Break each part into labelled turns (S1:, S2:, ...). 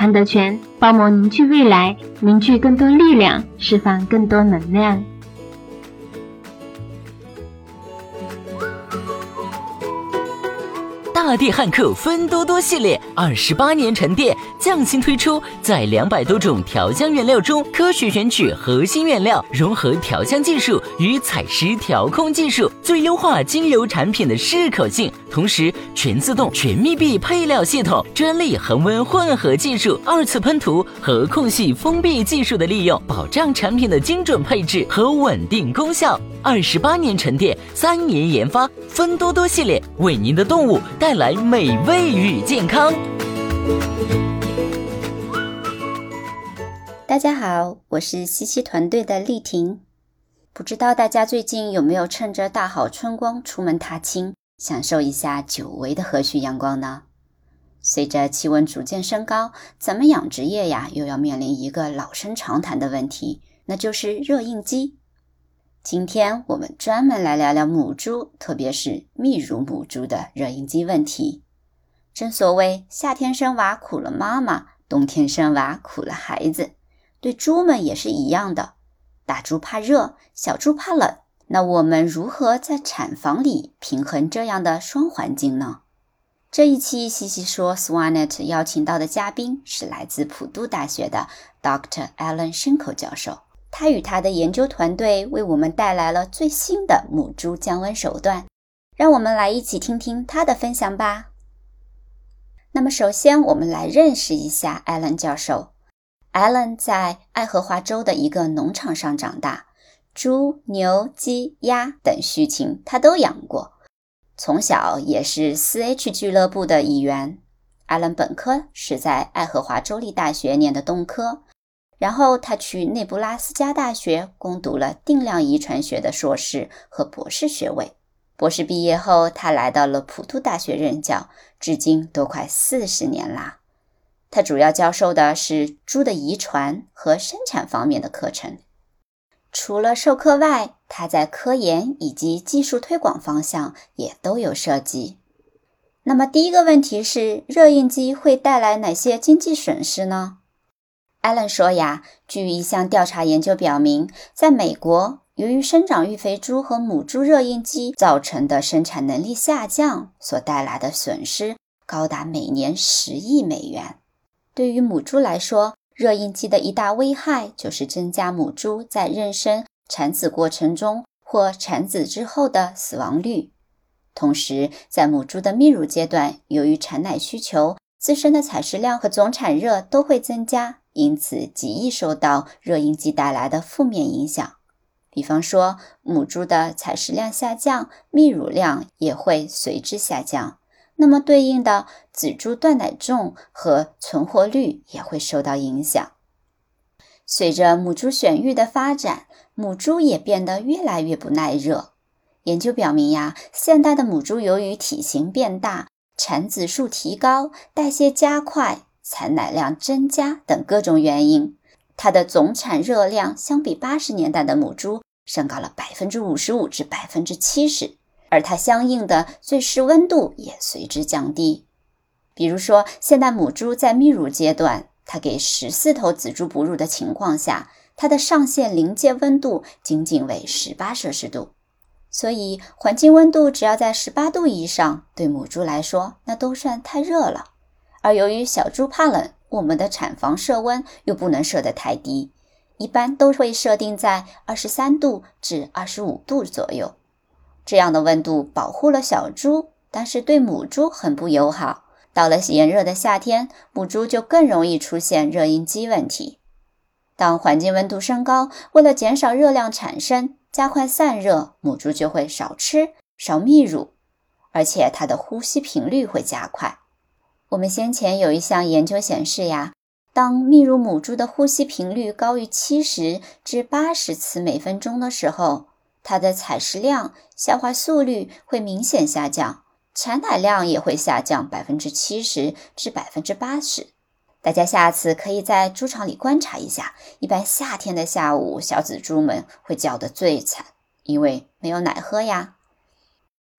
S1: 韩德全包膜凝聚未来，凝聚更多力量，释放更多能量。
S2: 大地汉克芬多多系列二十八年沉淀，匠心推出，在两百多种调香原料中，科学选取核心原料，融合调香技术与采湿调控技术，最优化精油产品的适口性。同时，全自动、全密闭配料系统、专利恒温混合技术、二次喷涂和空隙封闭技术的利用，保障产品的精准配置和稳定功效。二十八年沉淀，三年研发，芬多多系列为您的动物带来美味与健康。
S3: 大家好，我是西西团队的丽婷。不知道大家最近有没有趁着大好春光出门踏青，享受一下久违的和煦阳光呢？随着气温逐渐升高，咱们养殖业呀又要面临一个老生常谈的问题，那就是热应激。今天我们专门来聊聊母猪，特别是泌乳母猪的热应激问题。正所谓夏天生娃苦了妈妈，冬天生娃苦了孩子，对猪们也是一样的。大猪怕热，小猪怕冷。那我们如何在产房里平衡这样的双环境呢？这一期西西说 Swanet 邀请到的嘉宾是来自普渡大学的 Dr. Alan Schenkel 教授。他与他的研究团队为我们带来了最新的母猪降温手段，让我们来一起听听他的分享吧。那么，首先我们来认识一下 Alan 教授。Alan 在爱荷华州的一个农场上长大，猪、牛、鸡、鸭等畜禽他都养过，从小也是 4H 俱乐部的一员。艾伦本科是在爱荷华州立大学念的动科。然后他去内布拉斯加大学攻读了定量遗传学的硕士和博士学位。博士毕业后，他来到了普渡大学任教，至今都快四十年啦。他主要教授的是猪的遗传和生产方面的课程。除了授课外，他在科研以及技术推广方向也都有涉及。那么，第一个问题是，热应激会带来哪些经济损失呢？艾伦说：“呀，据一项调查研究表明，在美国，由于生长育肥猪和母猪热应激造成的生产能力下降所带来的损失，高达每年十亿美元。对于母猪来说，热应激的一大危害就是增加母猪在妊娠、产子过程中或产子之后的死亡率。同时，在母猪的泌乳阶段，由于产奶需求，自身的采食量和总产热都会增加。”因此，极易受到热应激带来的负面影响，比方说母猪的采食量下降，泌乳量也会随之下降。那么，对应的仔猪断奶重和存活率也会受到影响。随着母猪选育的发展，母猪也变得越来越不耐热。研究表明呀，现代的母猪由于体型变大、产子数提高、代谢加快。产奶量增加等各种原因，它的总产热量相比八十年代的母猪升高了百分之五十五至百分之七十，而它相应的最适温度也随之降低。比如说，现代母猪在泌乳阶段，它给十四头仔猪哺乳的情况下，它的上限临界温度仅仅为十八摄氏度。所以，环境温度只要在十八度以上，对母猪来说那都算太热了。而由于小猪怕冷，我们的产房设温又不能设得太低，一般都会设定在二十三度至二十五度左右。这样的温度保护了小猪，但是对母猪很不友好。到了炎热的夏天，母猪就更容易出现热应激问题。当环境温度升高，为了减少热量产生，加快散热，母猪就会少吃、少泌乳，而且它的呼吸频率会加快。我们先前有一项研究显示呀，当泌乳母猪的呼吸频率高于七十至八十次每分钟的时候，它的采食量、消化速率会明显下降。产奶量也会下降百分之七十至百分之八十。大家下次可以在猪场里观察一下，一般夏天的下午，小仔猪们会叫得最惨，因为没有奶喝呀。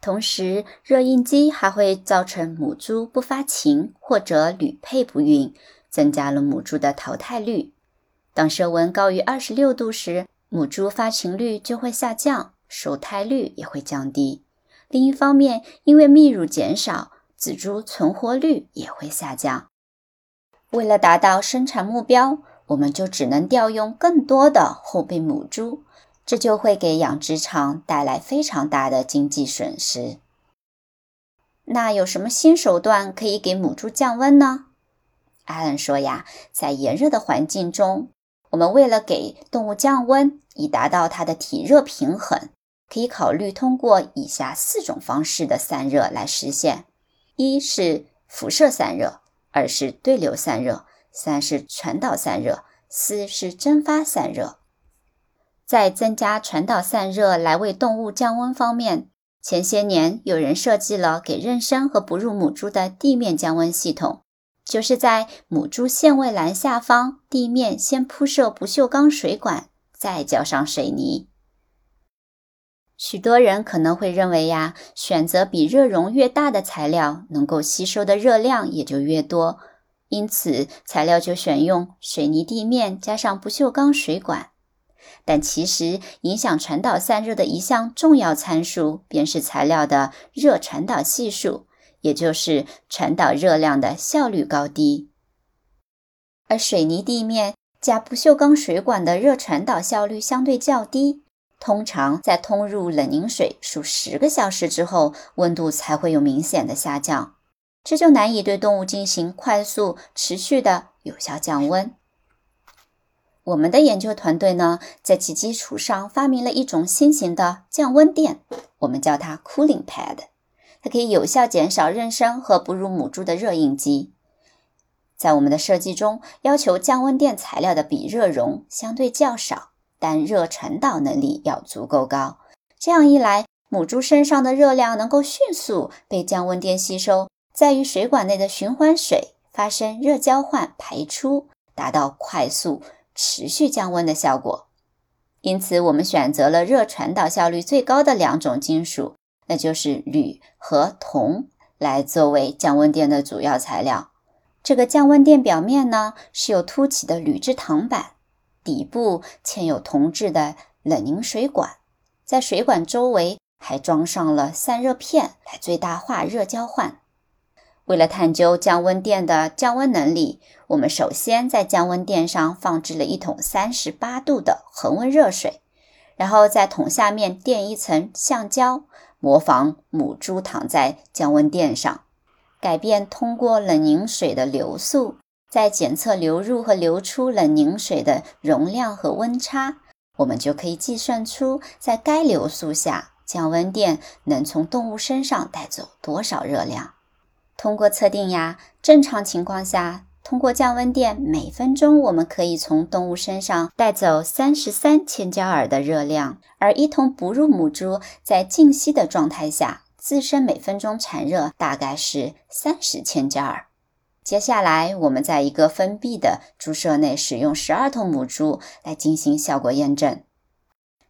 S3: 同时，热应激还会造成母猪不发情或者屡配不孕，增加了母猪的淘汰率。当设温高于二十六度时，母猪发情率就会下降，受胎率也会降低。另一方面，因为泌乳减少，仔猪存活率也会下降。为了达到生产目标，我们就只能调用更多的后备母猪，这就会给养殖场带来非常大的经济损失。那有什么新手段可以给母猪降温呢？艾伦说呀，在炎热的环境中，我们为了给动物降温，以达到它的体热平衡。可以考虑通过以下四种方式的散热来实现：一是辐射散热，二是对流散热，三是传导散热，四是蒸发散热。在增加传导散热来为动物降温方面，前些年有人设计了给妊娠和哺乳母猪的地面降温系统，就是在母猪限位栏下方地面先铺设不锈钢水管，再浇上水泥。许多人可能会认为呀，选择比热容越大的材料，能够吸收的热量也就越多，因此材料就选用水泥地面加上不锈钢水管。但其实影响传导散热的一项重要参数，便是材料的热传导系数，也就是传导热量的效率高低。而水泥地面加不锈钢水管的热传导效率相对较低。通常在通入冷凝水数十个小时之后，温度才会有明显的下降，这就难以对动物进行快速、持续的有效降温。我们的研究团队呢，在其基础上发明了一种新型的降温垫，我们叫它 Cooling Pad，它可以有效减少妊娠和哺乳母猪的热应激。在我们的设计中，要求降温垫材料的比热容相对较少。但热传导能力要足够高，这样一来，母猪身上的热量能够迅速被降温垫吸收，在于水管内的循环水发生热交换排出，达到快速持续降温的效果。因此，我们选择了热传导效率最高的两种金属，那就是铝和铜，来作为降温垫的主要材料。这个降温垫表面呢，是有凸起的铝制糖板。底部嵌有铜制的冷凝水管，在水管周围还装上了散热片，来最大化热交换。为了探究降温垫的降温能力，我们首先在降温垫上放置了一桶三十八度的恒温热水，然后在桶下面垫一层橡胶，模仿母猪躺在降温垫上，改变通过冷凝水的流速。在检测流入和流出冷凝水的容量和温差，我们就可以计算出在该流速下，降温垫能从动物身上带走多少热量。通过测定呀，正常情况下，通过降温垫，每分钟我们可以从动物身上带走三十三千焦耳的热量。而一头哺乳母猪在静息的状态下，自身每分钟产热大概是三十千焦耳。接下来，我们在一个封闭的猪舍内使用十二头母猪来进行效果验证。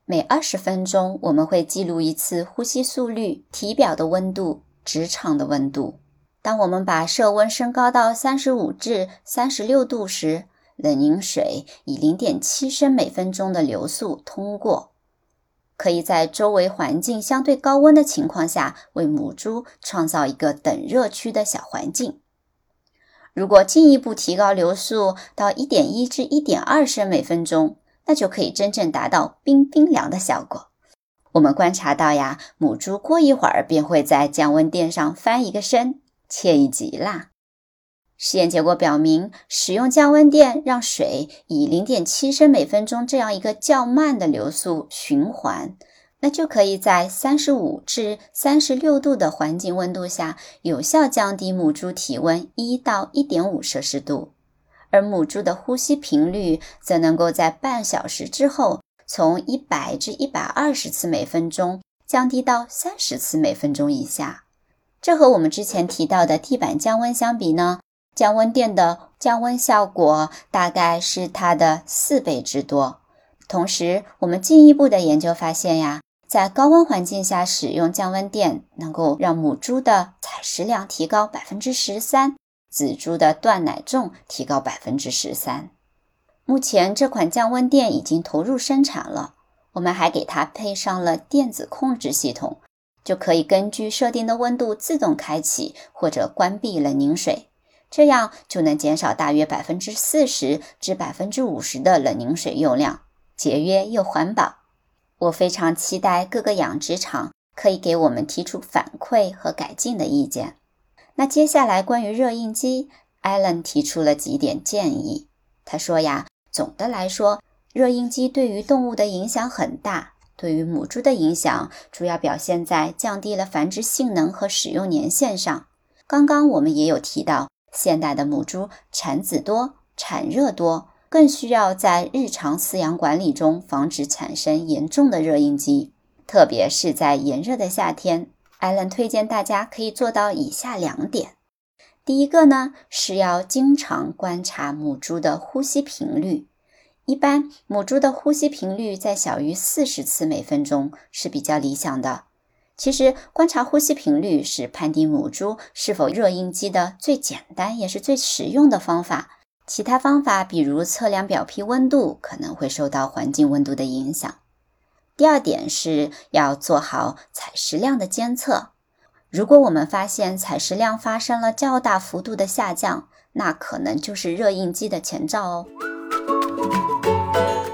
S3: 每二十分钟，我们会记录一次呼吸速率、体表的温度、直肠的温度。当我们把设温升高到三十五至三十六度时，冷凝水以零点七升每分钟的流速通过，可以在周围环境相对高温的情况下，为母猪创造一个等热区的小环境。如果进一步提高流速到一点一至一点二升每分钟，那就可以真正达到冰冰凉的效果。我们观察到呀，母猪过一会儿便会在降温垫上翻一个身，惬意极啦。实验结果表明，使用降温垫让水以零点七升每分钟这样一个较慢的流速循环，那就可以在三十五至三十六度的环境温度下，有效降低母猪体温一到一点五摄氏度。而母猪的呼吸频率则能够在半小时之后，从一百至一百二十次每分钟降低到三十次每分钟以下。这和我们之前提到的地板降温相比呢？降温垫的降温效果大概是它的四倍之多。同时，我们进一步的研究发现呀，在高温环境下使用降温垫，能够让母猪的采食量提高百分之十三，仔猪的断奶重提高百分之十三。目前，这款降温垫已经投入生产了。我们还给它配上了电子控制系统，就可以根据设定的温度自动开启或者关闭冷凝水。这样就能减少大约百分之四十至百分之五十的冷凝水用量，节约又环保。我非常期待各个养殖场可以给我们提出反馈和改进的意见。那接下来关于热印机，Allen 提出了几点建议。他说呀，总的来说，热印机对于动物的影响很大，对于母猪的影响主要表现在降低了繁殖性能和使用年限上。刚刚我们也有提到。现代的母猪产子多、产热多，更需要在日常饲养管理中防止产生严重的热应激，特别是在炎热的夏天。艾伦推荐大家可以做到以下两点：第一个呢是要经常观察母猪的呼吸频率，一般母猪的呼吸频率在小于四十次每分钟是比较理想的。其实，观察呼吸频率是判定母猪是否热应激的最简单也是最实用的方法。其他方法，比如测量表皮温度，可能会受到环境温度的影响。第二点是要做好采食量的监测。如果我们发现采食量发生了较大幅度的下降，那可能就是热应激的前兆哦。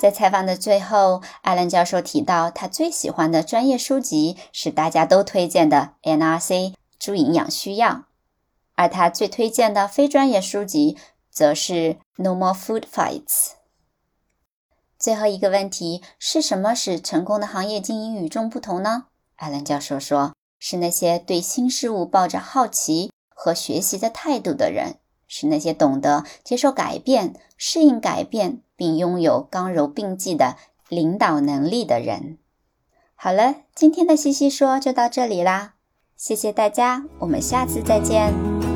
S3: 在采访的最后，艾伦教授提到，他最喜欢的专业书籍是大家都推荐的《NRC 猪营养需要》，而他最推荐的非专业书籍则是《No More Food Fights》。最后一个问题是什么使成功的行业经营与众不同呢？艾伦教授说：“是那些对新事物抱着好奇和学习的态度的人，是那些懂得接受改变、适应改变，并拥有刚柔并济的领导能力的人。”好了，今天的西西说就到这里啦，谢谢大家，我们下次再见。